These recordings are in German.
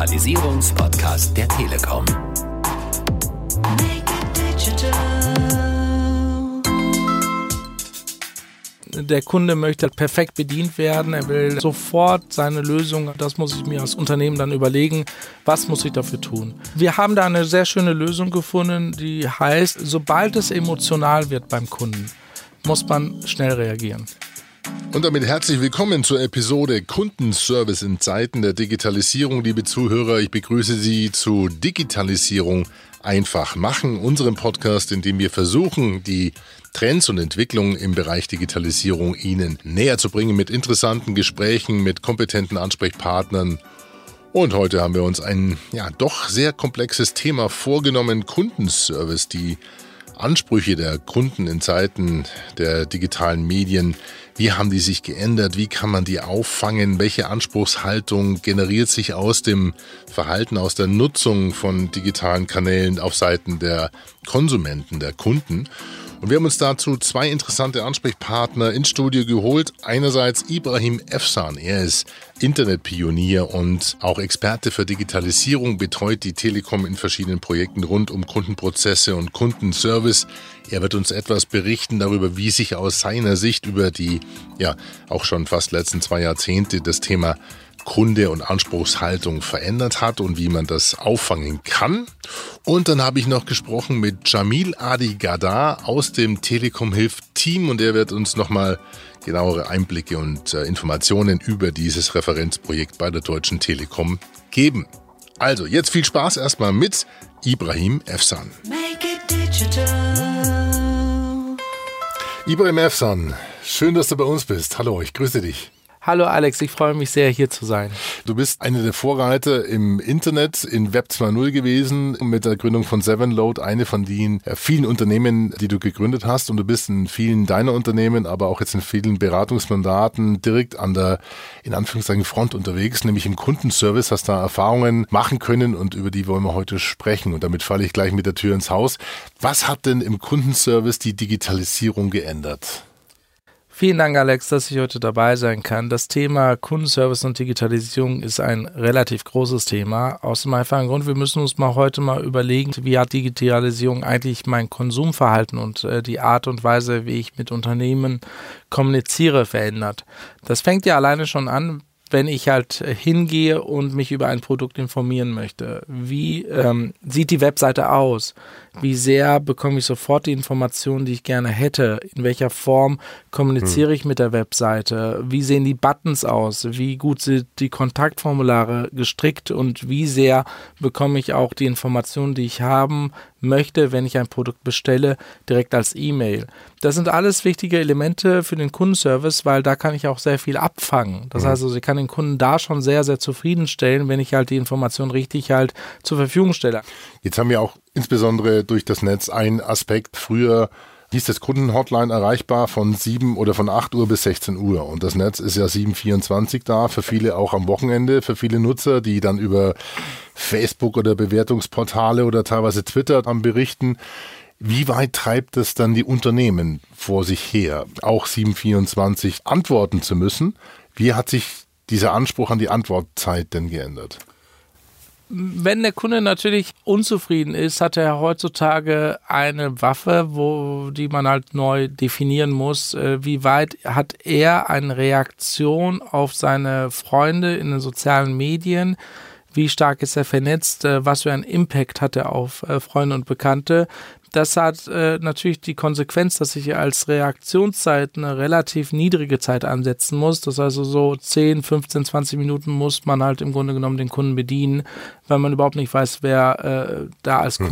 Digitalisierungspodcast der Telekom. Der Kunde möchte perfekt bedient werden. Er will sofort seine Lösung. Das muss ich mir als Unternehmen dann überlegen. Was muss ich dafür tun? Wir haben da eine sehr schöne Lösung gefunden, die heißt, sobald es emotional wird beim Kunden, muss man schnell reagieren. Und damit herzlich willkommen zur Episode Kundenservice in Zeiten der Digitalisierung. Liebe Zuhörer, ich begrüße Sie zu Digitalisierung einfach machen, unserem Podcast, in dem wir versuchen, die Trends und Entwicklungen im Bereich Digitalisierung Ihnen näher zu bringen mit interessanten Gesprächen, mit kompetenten Ansprechpartnern. Und heute haben wir uns ein ja doch sehr komplexes Thema vorgenommen, Kundenservice, die Ansprüche der Kunden in Zeiten der digitalen Medien. Wie haben die sich geändert? Wie kann man die auffangen? Welche Anspruchshaltung generiert sich aus dem Verhalten, aus der Nutzung von digitalen Kanälen auf Seiten der Konsumenten, der Kunden? Und wir haben uns dazu zwei interessante Ansprechpartner ins Studio geholt. Einerseits Ibrahim Efsan. Er ist Internetpionier und auch Experte für Digitalisierung, betreut die Telekom in verschiedenen Projekten rund um Kundenprozesse und Kundenservice. Er wird uns etwas berichten darüber, wie sich aus seiner Sicht über die, ja, auch schon fast letzten zwei Jahrzehnte das Thema Kunde und Anspruchshaltung verändert hat und wie man das auffangen kann. Und dann habe ich noch gesprochen mit Jamil Adi Gadar aus dem Telekom Hilft Team und er wird uns nochmal genauere Einblicke und äh, Informationen über dieses Referenzprojekt bei der Deutschen Telekom geben. Also, jetzt viel Spaß erstmal mit Ibrahim Efsan. Ibrahim Efsan, schön, dass du bei uns bist. Hallo, ich grüße dich. Hallo Alex, ich freue mich sehr, hier zu sein. Du bist einer der Vorreiter im Internet in Web 2.0 gewesen, mit der Gründung von Sevenload, eine von den äh, vielen Unternehmen, die du gegründet hast. Und du bist in vielen deiner Unternehmen, aber auch jetzt in vielen Beratungsmandaten direkt an der, in Anführungszeichen, Front unterwegs, nämlich im Kundenservice, hast da Erfahrungen machen können und über die wollen wir heute sprechen. Und damit falle ich gleich mit der Tür ins Haus. Was hat denn im Kundenservice die Digitalisierung geändert? Vielen Dank, Alex, dass ich heute dabei sein kann. Das Thema Kundenservice und Digitalisierung ist ein relativ großes Thema. Aus dem einfachen Grund, wir müssen uns mal heute mal überlegen, wie hat Digitalisierung eigentlich mein Konsumverhalten und äh, die Art und Weise, wie ich mit Unternehmen kommuniziere, verändert. Das fängt ja alleine schon an, wenn ich halt hingehe und mich über ein Produkt informieren möchte. Wie ähm, sieht die Webseite aus? Wie sehr bekomme ich sofort die Informationen, die ich gerne hätte? In welcher Form kommuniziere hm. ich mit der Webseite? Wie sehen die Buttons aus? Wie gut sind die Kontaktformulare gestrickt und wie sehr bekomme ich auch die Informationen, die ich haben möchte, wenn ich ein Produkt bestelle, direkt als E-Mail? Das sind alles wichtige Elemente für den Kundenservice, weil da kann ich auch sehr viel abfangen. Das mhm. heißt also, ich kann den Kunden da schon sehr, sehr zufriedenstellen, wenn ich halt die Information richtig halt zur Verfügung stelle. Jetzt haben wir auch insbesondere durch das Netz einen Aspekt. Früher hieß das Kundenhotline erreichbar von 7 oder von 8 Uhr bis 16 Uhr. Und das Netz ist ja 724 da, für viele auch am Wochenende, für viele Nutzer, die dann über Facebook oder Bewertungsportale oder teilweise Twitter am berichten. Wie weit treibt es dann die Unternehmen vor sich her, auch 724 antworten zu müssen? Wie hat sich dieser Anspruch an die Antwortzeit denn geändert? Wenn der Kunde natürlich unzufrieden ist, hat er heutzutage eine Waffe, wo die man halt neu definieren muss. Äh, wie weit hat er eine Reaktion auf seine Freunde in den sozialen Medien? Wie stark ist er vernetzt? Äh, was für einen Impact hat er auf äh, Freunde und Bekannte? Das hat äh, natürlich die Konsequenz, dass ich als Reaktionszeit eine relativ niedrige Zeit ansetzen muss. Das heißt also so 10, 15, 20 Minuten muss man halt im Grunde genommen den Kunden bedienen, weil man überhaupt nicht weiß, wer äh, da als mhm.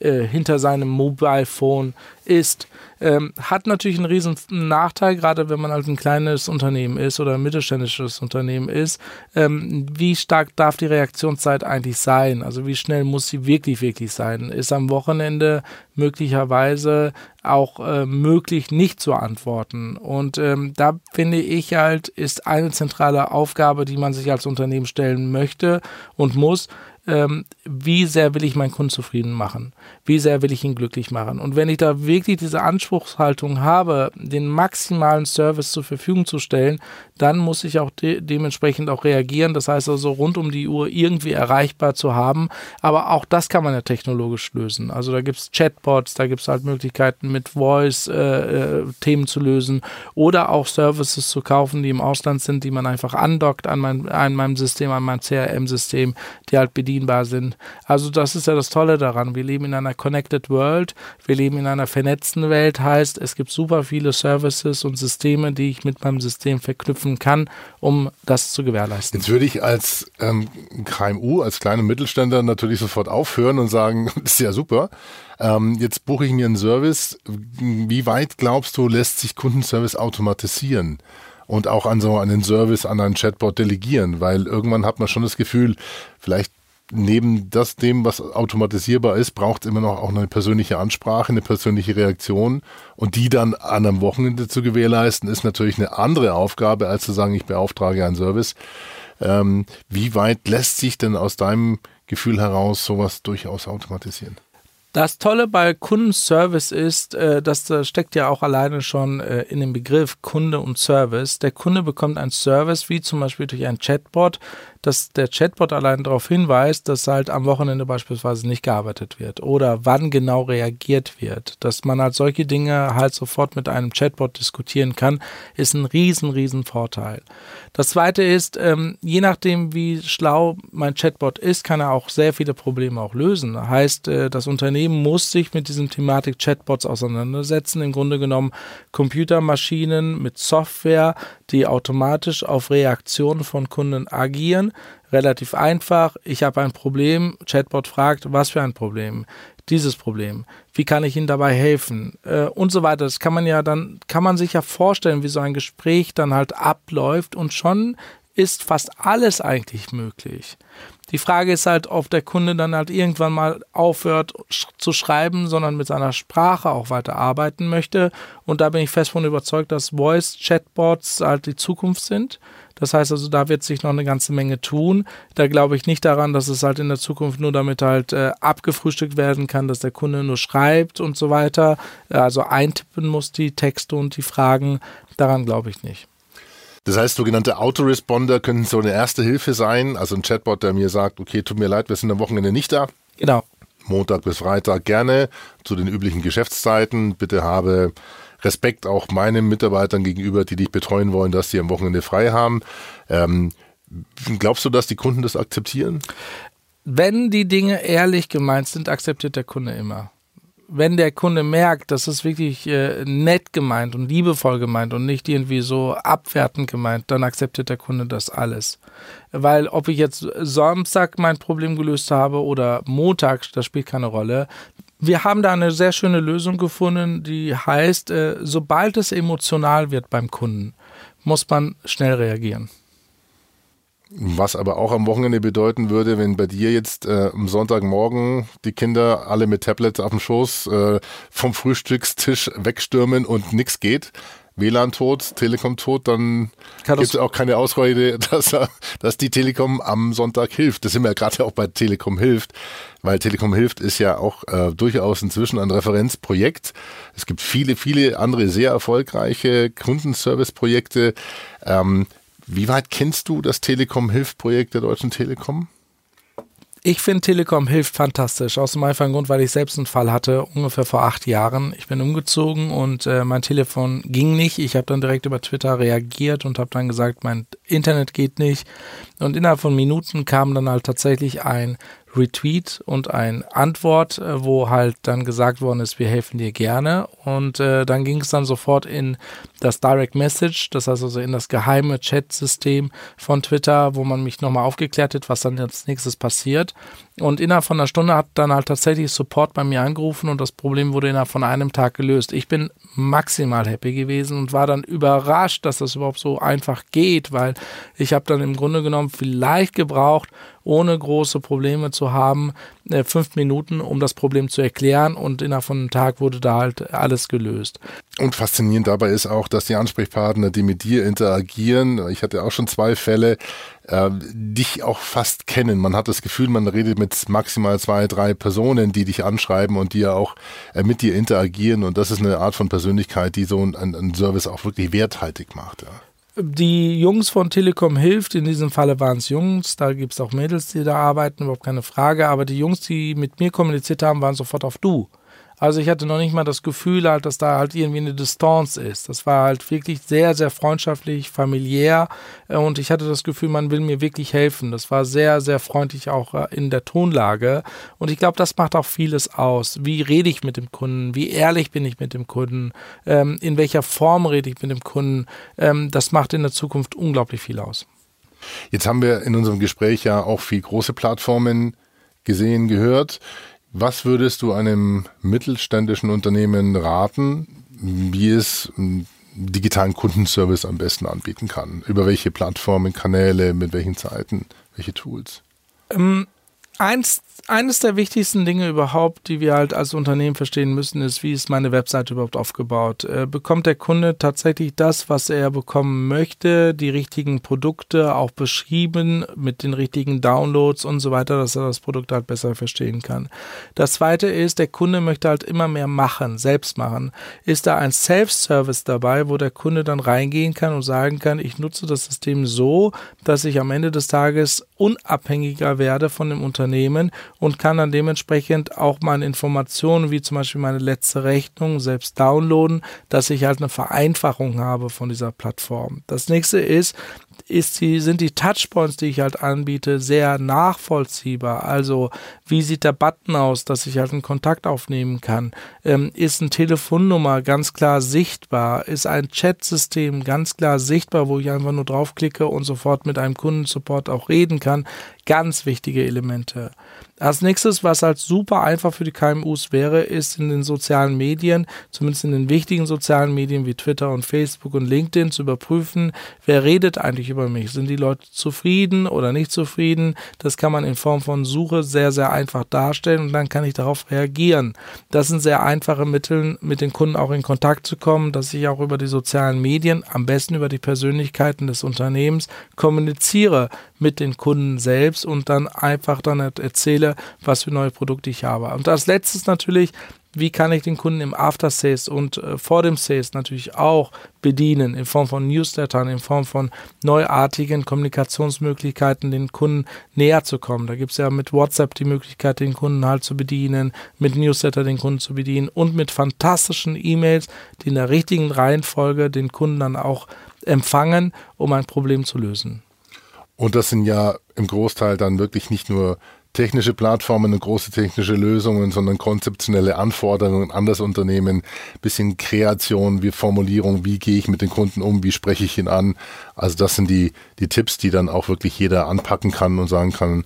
Äh, hinter seinem Mobile Phone ist. Ähm, hat natürlich einen riesen Nachteil, gerade wenn man halt ein kleines Unternehmen ist oder ein mittelständisches Unternehmen ist. Ähm, wie stark darf die Reaktionszeit eigentlich sein? Also wie schnell muss sie wirklich, wirklich sein? Ist am Wochenende möglicherweise auch äh, möglich, nicht zu antworten? Und ähm, da finde ich halt, ist eine zentrale Aufgabe, die man sich als Unternehmen stellen möchte und muss, ähm, wie sehr will ich meinen Kunden zufrieden machen? Wie sehr will ich ihn glücklich machen? Und wenn ich da wirklich diese Anspruchshaltung habe, den maximalen Service zur Verfügung zu stellen, dann muss ich auch de dementsprechend auch reagieren. Das heißt also rund um die Uhr irgendwie erreichbar zu haben. Aber auch das kann man ja technologisch lösen. Also da gibt es Chatbots, da gibt es halt Möglichkeiten mit Voice-Themen äh, äh zu lösen oder auch Services zu kaufen, die im Ausland sind, die man einfach andockt an, mein, an meinem System, an meinem CRM-System, die halt bedienbar sind. Also das ist ja das Tolle daran. Wir leben in einer Connected World, wir leben in einer vernetzten Welt, heißt es gibt super viele Services und Systeme, die ich mit meinem System verknüpfen kann, um das zu gewährleisten. Jetzt würde ich als ähm, KMU, als kleiner Mittelständler natürlich sofort aufhören und sagen, das ist ja super. Ähm, jetzt buche ich mir einen Service. Wie weit glaubst du, lässt sich Kundenservice automatisieren? Und auch an so einen Service, an einen Chatbot delegieren, weil irgendwann hat man schon das Gefühl, vielleicht neben das dem, was automatisierbar ist, braucht es immer noch auch eine persönliche Ansprache, eine persönliche Reaktion. Und die dann an einem Wochenende zu gewährleisten, ist natürlich eine andere Aufgabe, als zu sagen, ich beauftrage einen Service. Ähm, wie weit lässt sich denn aus deinem Gefühl heraus sowas durchaus automatisieren? Das Tolle bei Kundenservice ist, äh, das steckt ja auch alleine schon äh, in dem Begriff Kunde und Service. Der Kunde bekommt einen Service, wie zum Beispiel durch ein Chatbot, dass der Chatbot allein darauf hinweist, dass halt am Wochenende beispielsweise nicht gearbeitet wird oder wann genau reagiert wird. Dass man halt solche Dinge halt sofort mit einem Chatbot diskutieren kann, ist ein riesen, riesen Vorteil. Das zweite ist, ähm, je nachdem, wie schlau mein Chatbot ist, kann er auch sehr viele Probleme auch lösen. Heißt, äh, das Unternehmen muss sich mit diesem Thematik Chatbots auseinandersetzen. Im Grunde genommen Computermaschinen mit Software, die automatisch auf Reaktionen von Kunden agieren. Relativ einfach. Ich habe ein Problem. Chatbot fragt, was für ein Problem? Dieses Problem. Wie kann ich Ihnen dabei helfen? Äh, und so weiter. Das kann man ja dann, kann man sich ja vorstellen, wie so ein Gespräch dann halt abläuft und schon ist fast alles eigentlich möglich. Die Frage ist halt, ob der Kunde dann halt irgendwann mal aufhört zu schreiben, sondern mit seiner Sprache auch weiter arbeiten möchte. Und da bin ich fest von überzeugt, dass Voice-Chatbots halt die Zukunft sind. Das heißt also, da wird sich noch eine ganze Menge tun. Da glaube ich nicht daran, dass es halt in der Zukunft nur damit halt äh, abgefrühstückt werden kann, dass der Kunde nur schreibt und so weiter. Also eintippen muss die Texte und die Fragen. Daran glaube ich nicht. Das heißt, sogenannte Autoresponder können so eine erste Hilfe sein. Also ein Chatbot, der mir sagt, okay, tut mir leid, wir sind am Wochenende nicht da. Genau. Montag bis Freitag gerne zu den üblichen Geschäftszeiten. Bitte habe Respekt auch meinen Mitarbeitern gegenüber, die dich betreuen wollen, dass sie am Wochenende frei haben. Ähm, glaubst du, dass die Kunden das akzeptieren? Wenn die Dinge ehrlich gemeint sind, akzeptiert der Kunde immer wenn der Kunde merkt, dass es wirklich äh, nett gemeint und liebevoll gemeint und nicht irgendwie so abwertend gemeint, dann akzeptiert der Kunde das alles. Weil ob ich jetzt Samstag mein Problem gelöst habe oder Montag, das spielt keine Rolle. Wir haben da eine sehr schöne Lösung gefunden, die heißt, äh, sobald es emotional wird beim Kunden, muss man schnell reagieren. Was aber auch am Wochenende bedeuten würde, wenn bei dir jetzt äh, am Sonntagmorgen die Kinder alle mit Tablets auf dem Schoß äh, vom Frühstückstisch wegstürmen und nichts geht, WLAN tot, Telekom tot, dann gibt es auch keine Ausrede, dass, dass die Telekom am Sonntag hilft. Das sind wir ja gerade auch bei Telekom hilft, weil Telekom hilft ist ja auch äh, durchaus inzwischen ein Referenzprojekt. Es gibt viele, viele andere sehr erfolgreiche Kundenservice-Projekte. Ähm, wie weit kennst du das Telekom-Hilft-Projekt der Deutschen Telekom? Ich finde Telekom hilft fantastisch. Aus dem einfachen Grund, weil ich selbst einen Fall hatte, ungefähr vor acht Jahren. Ich bin umgezogen und äh, mein Telefon ging nicht. Ich habe dann direkt über Twitter reagiert und habe dann gesagt, mein Internet geht nicht. Und innerhalb von Minuten kam dann halt tatsächlich ein Retweet und ein Antwort, äh, wo halt dann gesagt worden ist, wir helfen dir gerne. Und äh, dann ging es dann sofort in das Direct Message, das heißt also in das geheime Chat-System von Twitter, wo man mich nochmal aufgeklärt hat, was dann als nächstes passiert. Und innerhalb von einer Stunde hat dann halt tatsächlich Support bei mir angerufen und das Problem wurde innerhalb von einem Tag gelöst. Ich bin maximal happy gewesen und war dann überrascht, dass das überhaupt so einfach geht, weil ich habe dann im Grunde genommen vielleicht gebraucht, ohne große Probleme zu haben, äh, fünf Minuten, um das Problem zu erklären und innerhalb von einem Tag wurde da halt alles gelöst. Und faszinierend dabei ist auch, dass die Ansprechpartner, die mit dir interagieren, ich hatte auch schon zwei Fälle, äh, dich auch fast kennen. Man hat das Gefühl, man redet mit maximal zwei, drei Personen, die dich anschreiben und die ja auch äh, mit dir interagieren. Und das ist eine Art von Persönlichkeit, die so einen, Service auch wirklich werthaltig macht. Ja. Die Jungs von Telekom hilft, in diesem Falle waren es Jungs, da gibt es auch Mädels, die da arbeiten, überhaupt keine Frage, aber die Jungs, die mit mir kommuniziert haben, waren sofort auf Du. Also ich hatte noch nicht mal das Gefühl halt, dass da halt irgendwie eine Distanz ist. Das war halt wirklich sehr, sehr freundschaftlich, familiär äh, und ich hatte das Gefühl, man will mir wirklich helfen. Das war sehr, sehr freundlich auch äh, in der Tonlage und ich glaube, das macht auch vieles aus. Wie rede ich mit dem Kunden? Wie ehrlich bin ich mit dem Kunden? Ähm, in welcher Form rede ich mit dem Kunden? Ähm, das macht in der Zukunft unglaublich viel aus. Jetzt haben wir in unserem Gespräch ja auch viel große Plattformen gesehen, gehört. Was würdest du einem mittelständischen Unternehmen raten, wie es einen digitalen Kundenservice am besten anbieten kann? Über welche Plattformen, Kanäle, mit welchen Zeiten, welche Tools? Ähm, eins eines der wichtigsten Dinge überhaupt, die wir halt als Unternehmen verstehen müssen, ist, wie ist meine Webseite überhaupt aufgebaut? Äh, bekommt der Kunde tatsächlich das, was er bekommen möchte, die richtigen Produkte auch beschrieben mit den richtigen Downloads und so weiter, dass er das Produkt halt besser verstehen kann. Das zweite ist, der Kunde möchte halt immer mehr machen, selbst machen. Ist da ein Self-Service dabei, wo der Kunde dann reingehen kann und sagen kann, ich nutze das System so, dass ich am Ende des Tages unabhängiger werde von dem Unternehmen und kann dann dementsprechend auch meine Informationen, wie zum Beispiel meine letzte Rechnung, selbst downloaden, dass ich halt eine Vereinfachung habe von dieser Plattform. Das nächste ist, ist die, sind die Touchpoints, die ich halt anbiete, sehr nachvollziehbar. Also, wie sieht der Button aus, dass ich halt einen Kontakt aufnehmen kann? Ähm, ist eine Telefonnummer ganz klar sichtbar? Ist ein Chatsystem ganz klar sichtbar, wo ich einfach nur draufklicke und sofort mit einem Kundensupport auch reden kann? Ganz wichtige Elemente. Als nächstes, was halt super einfach für die KMUs wäre, ist in den sozialen Medien, zumindest in den wichtigen sozialen Medien wie Twitter und Facebook und LinkedIn zu überprüfen, wer redet eigentlich über mich? Sind die Leute zufrieden oder nicht zufrieden? Das kann man in Form von Suche sehr, sehr einfach darstellen und dann kann ich darauf reagieren. Das sind sehr einfache Mittel, mit den Kunden auch in Kontakt zu kommen, dass ich auch über die sozialen Medien, am besten über die Persönlichkeiten des Unternehmens, kommuniziere mit den Kunden selbst und dann einfach dann erzähle, was für neue Produkte ich habe. Und als letztes natürlich, wie kann ich den Kunden im After Sales und äh, vor dem Sales natürlich auch bedienen, in Form von Newslettern, in Form von neuartigen Kommunikationsmöglichkeiten, den Kunden näher zu kommen. Da gibt es ja mit WhatsApp die Möglichkeit, den Kunden halt zu bedienen, mit Newsletter den Kunden zu bedienen und mit fantastischen E-Mails, die in der richtigen Reihenfolge den Kunden dann auch empfangen, um ein Problem zu lösen. Und das sind ja im Großteil dann wirklich nicht nur technische Plattformen und große technische Lösungen, sondern konzeptionelle Anforderungen an das Unternehmen, bisschen Kreation, wie Formulierung, wie gehe ich mit den Kunden um, wie spreche ich ihn an. Also das sind die, die Tipps, die dann auch wirklich jeder anpacken kann und sagen kann,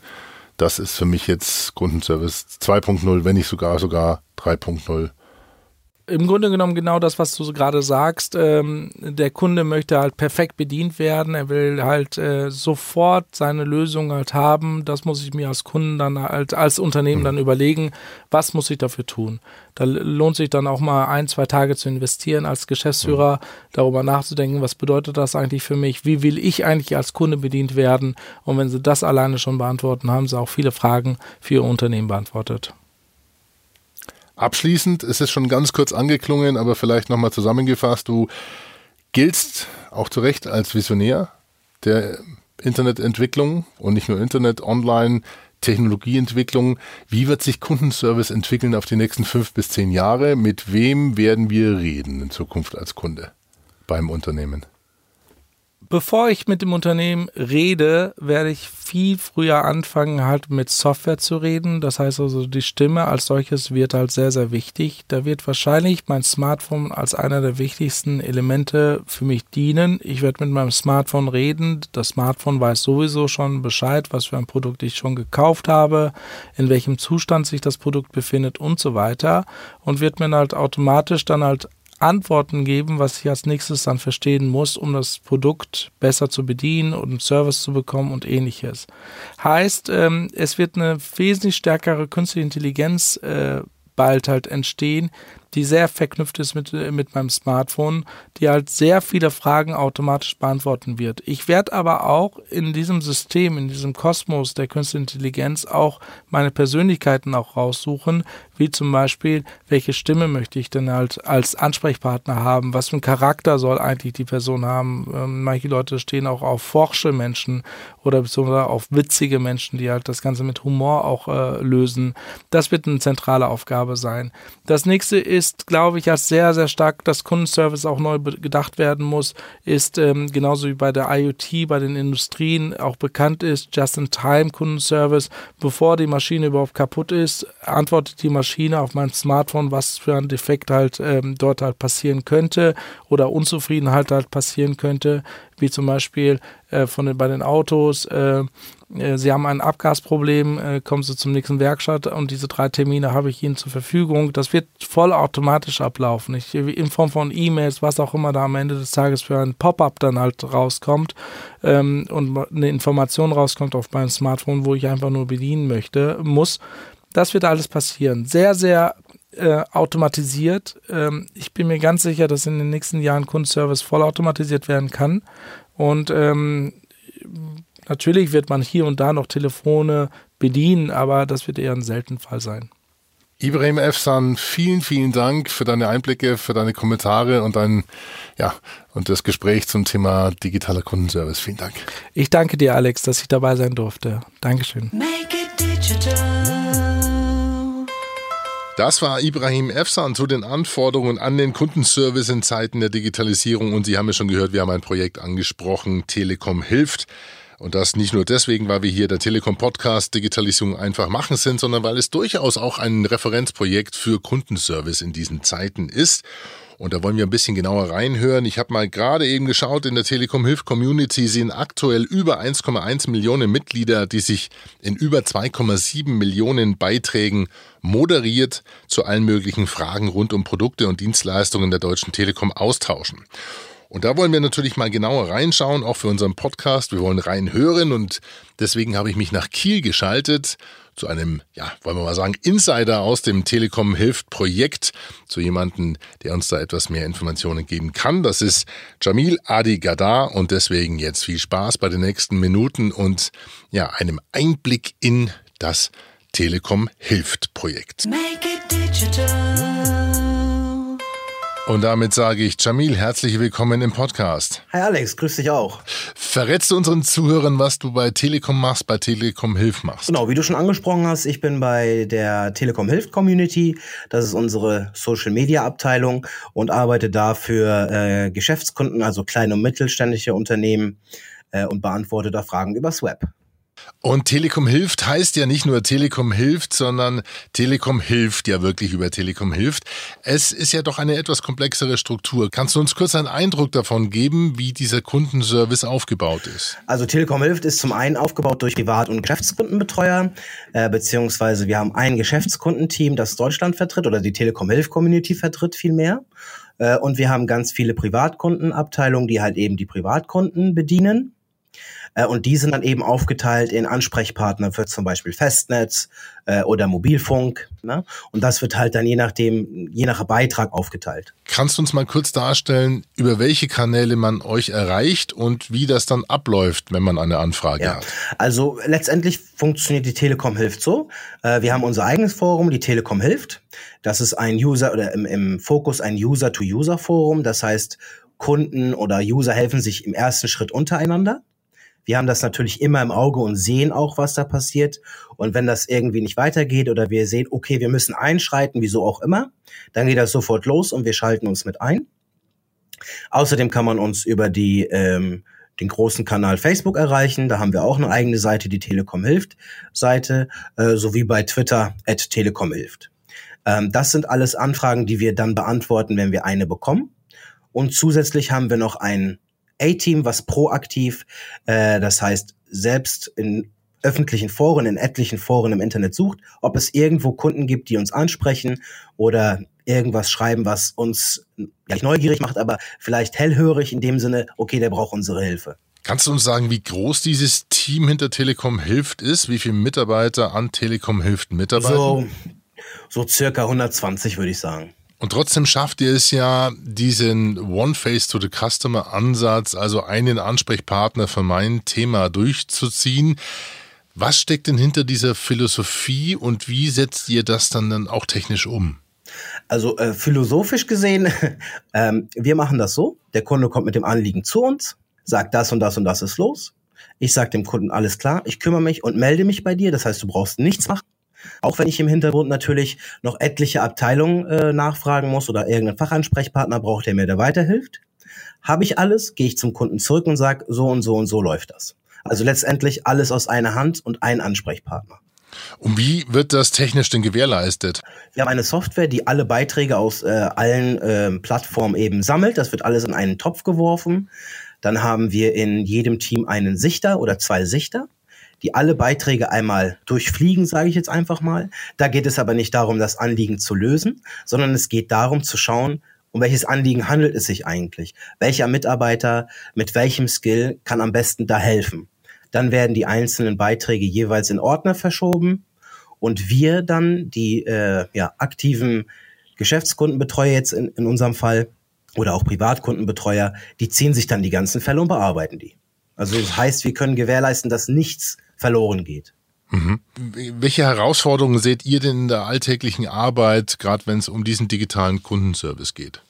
das ist für mich jetzt Kundenservice 2.0, wenn nicht sogar sogar 3.0 im Grunde genommen genau das, was du gerade sagst. Ähm, der Kunde möchte halt perfekt bedient werden. Er will halt äh, sofort seine Lösung halt haben. Das muss ich mir als Kunden dann als, als Unternehmen dann überlegen, was muss ich dafür tun. Da lohnt sich dann auch mal ein, zwei Tage zu investieren als Geschäftsführer, darüber nachzudenken, was bedeutet das eigentlich für mich? Wie will ich eigentlich als Kunde bedient werden? Und wenn Sie das alleine schon beantworten, haben Sie auch viele Fragen für Ihr Unternehmen beantwortet. Abschließend ist es schon ganz kurz angeklungen, aber vielleicht nochmal zusammengefasst, du giltst auch zu Recht als Visionär der Internetentwicklung und nicht nur Internet, Online, Technologieentwicklung. Wie wird sich Kundenservice entwickeln auf die nächsten fünf bis zehn Jahre? Mit wem werden wir reden in Zukunft als Kunde beim Unternehmen? Bevor ich mit dem Unternehmen rede, werde ich viel früher anfangen, halt mit Software zu reden. Das heißt also, die Stimme als solches wird halt sehr, sehr wichtig. Da wird wahrscheinlich mein Smartphone als einer der wichtigsten Elemente für mich dienen. Ich werde mit meinem Smartphone reden. Das Smartphone weiß sowieso schon Bescheid, was für ein Produkt ich schon gekauft habe, in welchem Zustand sich das Produkt befindet und so weiter. Und wird mir halt automatisch dann halt Antworten geben, was ich als nächstes dann verstehen muss, um das Produkt besser zu bedienen und einen Service zu bekommen und ähnliches. Heißt, ähm, es wird eine wesentlich stärkere künstliche Intelligenz äh, bald halt entstehen, die sehr verknüpft ist mit, mit meinem Smartphone, die halt sehr viele Fragen automatisch beantworten wird. Ich werde aber auch in diesem System, in diesem Kosmos der künstlichen Intelligenz auch meine Persönlichkeiten auch raussuchen, wie zum Beispiel, welche Stimme möchte ich denn halt als Ansprechpartner haben, was für einen Charakter soll eigentlich die Person haben. Ähm, manche Leute stehen auch auf forsche Menschen oder beziehungsweise auf witzige Menschen, die halt das Ganze mit Humor auch äh, lösen. Das wird eine zentrale Aufgabe sein. Das nächste ist, glaube ich, als sehr, sehr stark das Kundenservice auch neu gedacht werden muss, ist ähm, genauso wie bei der IoT, bei den Industrien auch bekannt ist, Just-in-Time-Kundenservice, bevor die Maschine überhaupt kaputt ist, antwortet die Maschine auf meinem Smartphone, was für ein Defekt halt ähm, dort halt passieren könnte oder Unzufriedenheit halt passieren könnte, wie zum Beispiel äh, von den, bei den Autos. Äh, äh, Sie haben ein Abgasproblem, äh, kommen Sie zum nächsten Werkstatt und diese drei Termine habe ich Ihnen zur Verfügung. Das wird vollautomatisch ablaufen. Ich, in Form von E-Mails, was auch immer da am Ende des Tages für ein Pop-up dann halt rauskommt ähm, und eine Information rauskommt auf meinem Smartphone, wo ich einfach nur bedienen möchte, muss. Das wird alles passieren. Sehr, sehr äh, automatisiert. Ähm, ich bin mir ganz sicher, dass in den nächsten Jahren Kundenservice vollautomatisiert werden kann. Und ähm, natürlich wird man hier und da noch Telefone bedienen, aber das wird eher ein seltener Fall sein. Ibrahim Efsan, vielen, vielen Dank für deine Einblicke, für deine Kommentare und dein, ja, und das Gespräch zum Thema digitaler Kundenservice. Vielen Dank. Ich danke dir, Alex, dass ich dabei sein durfte. Dankeschön. Make it digital. Das war Ibrahim Efsan zu den Anforderungen an den Kundenservice in Zeiten der Digitalisierung. Und Sie haben ja schon gehört, wir haben ein Projekt angesprochen, Telekom hilft. Und das nicht nur deswegen, weil wir hier der Telekom Podcast Digitalisierung einfach machen sind, sondern weil es durchaus auch ein Referenzprojekt für Kundenservice in diesen Zeiten ist. Und da wollen wir ein bisschen genauer reinhören. Ich habe mal gerade eben geschaut, in der Telekom Hilf Community sind aktuell über 1,1 Millionen Mitglieder, die sich in über 2,7 Millionen Beiträgen moderiert zu allen möglichen Fragen rund um Produkte und Dienstleistungen der Deutschen Telekom austauschen. Und da wollen wir natürlich mal genauer reinschauen, auch für unseren Podcast. Wir wollen reinhören und deswegen habe ich mich nach Kiel geschaltet zu einem, ja, wollen wir mal sagen, Insider aus dem Telekom Hilft Projekt, zu jemandem, der uns da etwas mehr Informationen geben kann. Das ist Jamil Adi Gadar und deswegen jetzt viel Spaß bei den nächsten Minuten und ja, einem Einblick in das Telekom Hilft Projekt. Make it digital. Und damit sage ich, Jamil, herzlich willkommen im Podcast. Hi Alex, grüß dich auch. Verrätst du unseren Zuhörern, was du bei Telekom machst, bei Telekom Hilf machst? Genau, wie du schon angesprochen hast, ich bin bei der Telekom Hilf Community. Das ist unsere Social Media Abteilung und arbeite da für äh, Geschäftskunden, also kleine und mittelständische Unternehmen äh, und beantworte da Fragen übers Web. Und Telekom hilft heißt ja nicht nur Telekom hilft, sondern Telekom hilft ja wirklich über Telekom hilft. Es ist ja doch eine etwas komplexere Struktur. Kannst du uns kurz einen Eindruck davon geben, wie dieser Kundenservice aufgebaut ist? Also Telekom hilft ist zum einen aufgebaut durch Privat- und Geschäftskundenbetreuer, äh, beziehungsweise wir haben ein Geschäftskundenteam, das Deutschland vertritt oder die Telekom Hilf Community vertritt vielmehr. Äh, und wir haben ganz viele Privatkundenabteilungen, die halt eben die Privatkunden bedienen. Äh, und die sind dann eben aufgeteilt in Ansprechpartner für zum Beispiel Festnetz äh, oder Mobilfunk. Ne? Und das wird halt dann je nachdem, je nach Beitrag aufgeteilt. Kannst du uns mal kurz darstellen, über welche Kanäle man euch erreicht und wie das dann abläuft, wenn man eine Anfrage ja. hat? Also letztendlich funktioniert die Telekom hilft so. Äh, wir haben unser eigenes Forum, die Telekom hilft. Das ist ein User oder im, im Fokus ein User-to-User-Forum. Das heißt, Kunden oder User helfen sich im ersten Schritt untereinander. Wir haben das natürlich immer im Auge und sehen auch, was da passiert. Und wenn das irgendwie nicht weitergeht oder wir sehen, okay, wir müssen einschreiten, wieso auch immer, dann geht das sofort los und wir schalten uns mit ein. Außerdem kann man uns über die ähm, den großen Kanal Facebook erreichen. Da haben wir auch eine eigene Seite, die Telekom hilft Seite, äh, sowie bei Twitter at Telekom hilft. Ähm, das sind alles Anfragen, die wir dann beantworten, wenn wir eine bekommen. Und zusätzlich haben wir noch ein A-Team, was proaktiv, äh, das heißt selbst in öffentlichen Foren, in etlichen Foren im Internet sucht, ob es irgendwo Kunden gibt, die uns ansprechen oder irgendwas schreiben, was uns ja, nicht neugierig macht, aber vielleicht hellhörig in dem Sinne, okay, der braucht unsere Hilfe. Kannst du uns sagen, wie groß dieses Team hinter Telekom Hilft ist? Wie viele Mitarbeiter an Telekom Hilft mitarbeiten? So, so circa 120 würde ich sagen. Und trotzdem schafft ihr es ja, diesen One-Face-to-the-Customer-Ansatz, also einen Ansprechpartner für mein Thema durchzuziehen. Was steckt denn hinter dieser Philosophie und wie setzt ihr das dann, dann auch technisch um? Also äh, philosophisch gesehen, ähm, wir machen das so, der Kunde kommt mit dem Anliegen zu uns, sagt das und das und das ist los. Ich sage dem Kunden, alles klar, ich kümmere mich und melde mich bei dir. Das heißt, du brauchst nichts machen. Auch wenn ich im Hintergrund natürlich noch etliche Abteilungen äh, nachfragen muss oder irgendeinen Fachansprechpartner braucht, der mir da weiterhilft. Habe ich alles, gehe ich zum Kunden zurück und sage, so und so und so läuft das. Also letztendlich alles aus einer Hand und ein Ansprechpartner. Und wie wird das technisch denn gewährleistet? Wir haben eine Software, die alle Beiträge aus äh, allen äh, Plattformen eben sammelt. Das wird alles in einen Topf geworfen. Dann haben wir in jedem Team einen Sichter oder zwei Sichter die alle Beiträge einmal durchfliegen, sage ich jetzt einfach mal. Da geht es aber nicht darum, das Anliegen zu lösen, sondern es geht darum zu schauen, um welches Anliegen handelt es sich eigentlich? Welcher Mitarbeiter mit welchem Skill kann am besten da helfen? Dann werden die einzelnen Beiträge jeweils in Ordner verschoben und wir dann, die äh, ja, aktiven Geschäftskundenbetreuer jetzt in, in unserem Fall oder auch Privatkundenbetreuer, die ziehen sich dann die ganzen Fälle und bearbeiten die. Also das heißt, wir können gewährleisten, dass nichts verloren geht. Mhm. Welche Herausforderungen seht ihr denn in der alltäglichen Arbeit, gerade wenn es um diesen digitalen Kundenservice geht?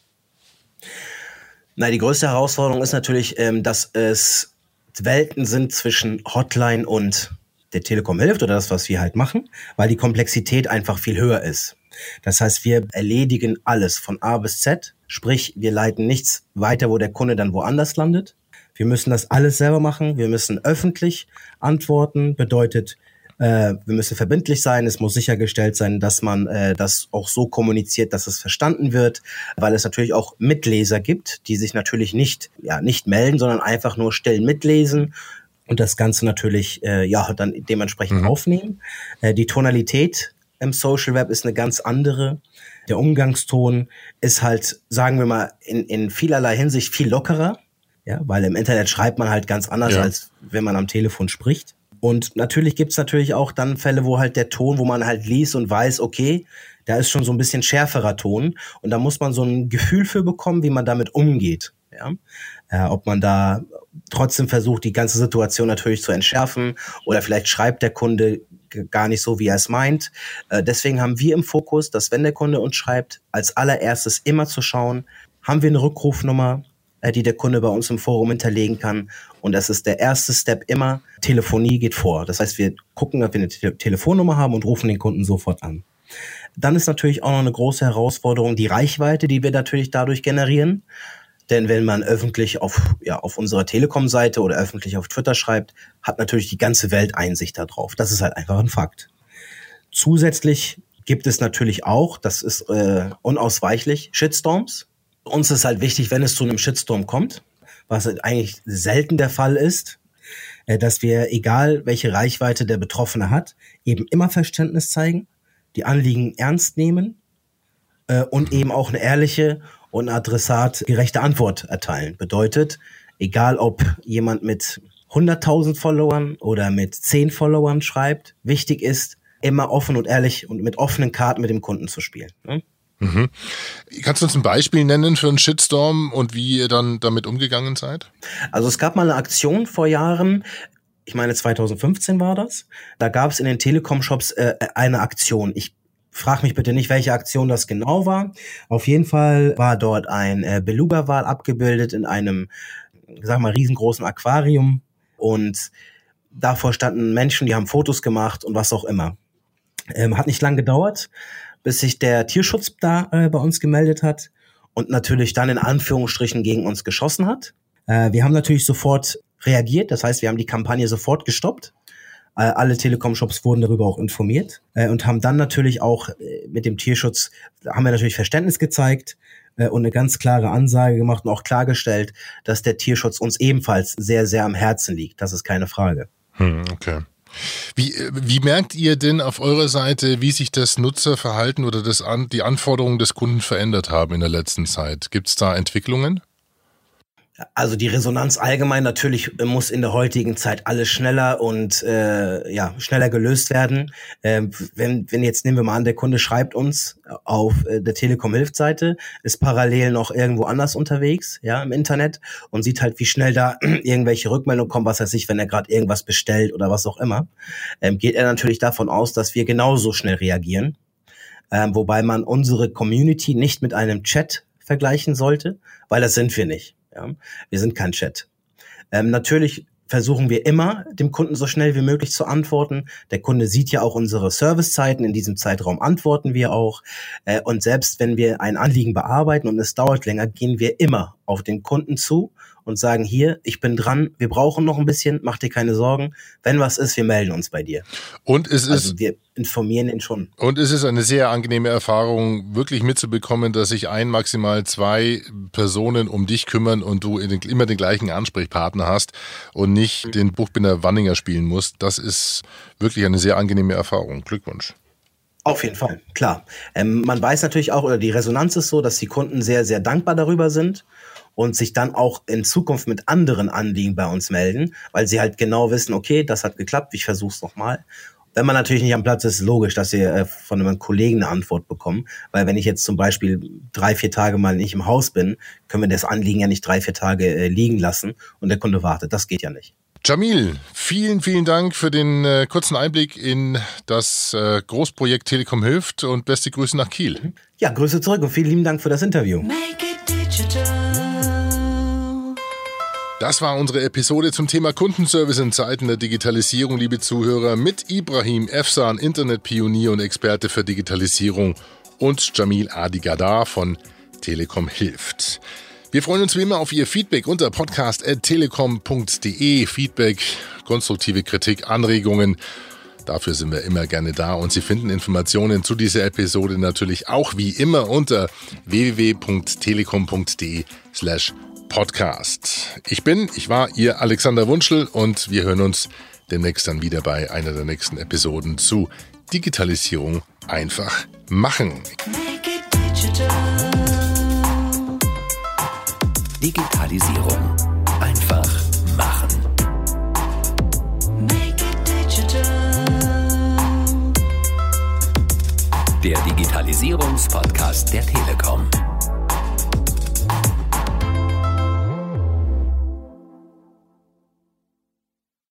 Na, die größte Herausforderung ist natürlich, ähm, dass es Welten sind zwischen Hotline und der Telekom hilft oder das, was wir halt machen, weil die Komplexität einfach viel höher ist. Das heißt, wir erledigen alles von A bis Z, sprich, wir leiten nichts weiter, wo der Kunde dann woanders landet. Wir müssen das alles selber machen. Wir müssen öffentlich antworten. Bedeutet, äh, wir müssen verbindlich sein. Es muss sichergestellt sein, dass man äh, das auch so kommuniziert, dass es verstanden wird, weil es natürlich auch Mitleser gibt, die sich natürlich nicht ja nicht melden, sondern einfach nur still mitlesen und das Ganze natürlich äh, ja dann dementsprechend mhm. aufnehmen. Äh, die Tonalität im Social Web ist eine ganz andere. Der Umgangston ist halt, sagen wir mal, in, in vielerlei Hinsicht viel lockerer. Ja, weil im Internet schreibt man halt ganz anders, ja. als wenn man am Telefon spricht. Und natürlich gibt's natürlich auch dann Fälle, wo halt der Ton, wo man halt liest und weiß, okay, da ist schon so ein bisschen schärferer Ton. Und da muss man so ein Gefühl für bekommen, wie man damit umgeht. Ja? Äh, ob man da trotzdem versucht, die ganze Situation natürlich zu entschärfen oder vielleicht schreibt der Kunde gar nicht so, wie er es meint. Äh, deswegen haben wir im Fokus, dass wenn der Kunde uns schreibt, als allererstes immer zu schauen, haben wir eine Rückrufnummer, die der Kunde bei uns im Forum hinterlegen kann. Und das ist der erste Step immer. Telefonie geht vor. Das heißt, wir gucken, ob wir eine Te Telefonnummer haben und rufen den Kunden sofort an. Dann ist natürlich auch noch eine große Herausforderung die Reichweite, die wir natürlich dadurch generieren. Denn wenn man öffentlich auf, ja, auf unserer Telekom-Seite oder öffentlich auf Twitter schreibt, hat natürlich die ganze Welt Einsicht darauf. Das ist halt einfach ein Fakt. Zusätzlich gibt es natürlich auch, das ist äh, unausweichlich, Shitstorms. Uns ist halt wichtig, wenn es zu einem Shitstorm kommt, was eigentlich selten der Fall ist, äh, dass wir, egal welche Reichweite der Betroffene hat, eben immer Verständnis zeigen, die Anliegen ernst nehmen äh, und eben auch eine ehrliche und adressatgerechte Antwort erteilen. Bedeutet, egal ob jemand mit 100.000 Followern oder mit 10 Followern schreibt, wichtig ist, immer offen und ehrlich und mit offenen Karten mit dem Kunden zu spielen. Ne? Mhm. Kannst du uns ein Beispiel nennen für einen Shitstorm und wie ihr dann damit umgegangen seid? Also es gab mal eine Aktion vor Jahren, ich meine 2015 war das. Da gab es in den Telekom-Shops äh, eine Aktion. Ich frage mich bitte nicht, welche Aktion das genau war. Auf jeden Fall war dort ein äh, Beluga-Wal abgebildet in einem, sag mal, riesengroßen Aquarium und davor standen Menschen, die haben Fotos gemacht und was auch immer. Ähm, hat nicht lang gedauert bis sich der Tierschutz da äh, bei uns gemeldet hat und natürlich dann in Anführungsstrichen gegen uns geschossen hat. Äh, wir haben natürlich sofort reagiert, das heißt, wir haben die Kampagne sofort gestoppt. Äh, alle Telekom-Shops wurden darüber auch informiert äh, und haben dann natürlich auch äh, mit dem Tierschutz, haben wir natürlich Verständnis gezeigt äh, und eine ganz klare Ansage gemacht und auch klargestellt, dass der Tierschutz uns ebenfalls sehr, sehr am Herzen liegt. Das ist keine Frage. Hm, okay. Wie, wie merkt ihr denn auf eurer Seite, wie sich das Nutzerverhalten oder das An die Anforderungen des Kunden verändert haben in der letzten Zeit? Gibt es da Entwicklungen? Also die Resonanz allgemein natürlich muss in der heutigen Zeit alles schneller und äh, ja schneller gelöst werden. Ähm, wenn, wenn jetzt nehmen wir mal an, der Kunde schreibt uns auf äh, der Telekom Hilfseite, ist parallel noch irgendwo anders unterwegs, ja im Internet und sieht halt, wie schnell da irgendwelche Rückmeldungen kommen, was er sich, wenn er gerade irgendwas bestellt oder was auch immer, ähm, geht er natürlich davon aus, dass wir genauso schnell reagieren. Ähm, wobei man unsere Community nicht mit einem Chat vergleichen sollte, weil das sind wir nicht. Ja? Wir sind kein Chat. Ähm, natürlich versuchen wir immer, dem Kunden so schnell wie möglich zu antworten. Der Kunde sieht ja auch unsere Servicezeiten. In diesem Zeitraum antworten wir auch. Äh, und selbst wenn wir ein Anliegen bearbeiten und es dauert länger, gehen wir immer auf den Kunden zu und sagen, hier, ich bin dran, wir brauchen noch ein bisschen, mach dir keine Sorgen. Wenn was ist, wir melden uns bei dir. Und es also ist. wir informieren ihn schon. Und es ist eine sehr angenehme Erfahrung, wirklich mitzubekommen, dass sich ein, maximal zwei Personen um dich kümmern und du immer den gleichen Ansprechpartner hast und nicht den Buchbinder Wanninger spielen musst. Das ist wirklich eine sehr angenehme Erfahrung. Glückwunsch. Auf jeden Fall, klar. Ähm, man weiß natürlich auch, oder die Resonanz ist so, dass die Kunden sehr, sehr dankbar darüber sind und sich dann auch in Zukunft mit anderen Anliegen bei uns melden, weil sie halt genau wissen, okay, das hat geklappt, ich versuche es nochmal. Wenn man natürlich nicht am Platz ist, ist logisch, dass sie äh, von einem Kollegen eine Antwort bekommen. Weil wenn ich jetzt zum Beispiel drei, vier Tage mal nicht im Haus bin, können wir das Anliegen ja nicht drei, vier Tage äh, liegen lassen und der Kunde wartet. Das geht ja nicht. Jamil, vielen, vielen Dank für den äh, kurzen Einblick in das äh, Großprojekt Telekom hilft und beste Grüße nach Kiel. Ja, Grüße zurück und vielen lieben Dank für das Interview. Das war unsere Episode zum Thema Kundenservice in Zeiten der Digitalisierung, liebe Zuhörer, mit Ibrahim Efsan, Internetpionier und Experte für Digitalisierung und Jamil Adigadar von Telekom hilft. Wir freuen uns wie immer auf Ihr Feedback unter podcast.telekom.de. Feedback, konstruktive Kritik, Anregungen. Dafür sind wir immer gerne da und Sie finden Informationen zu dieser Episode natürlich auch wie immer unter www.telekom.de slash podcast. Ich bin, ich war Ihr Alexander Wunschel und wir hören uns demnächst dann wieder bei einer der nächsten Episoden zu Digitalisierung einfach machen. Digitalisierung einfach machen. Der Digitalisierungspodcast der Telekom.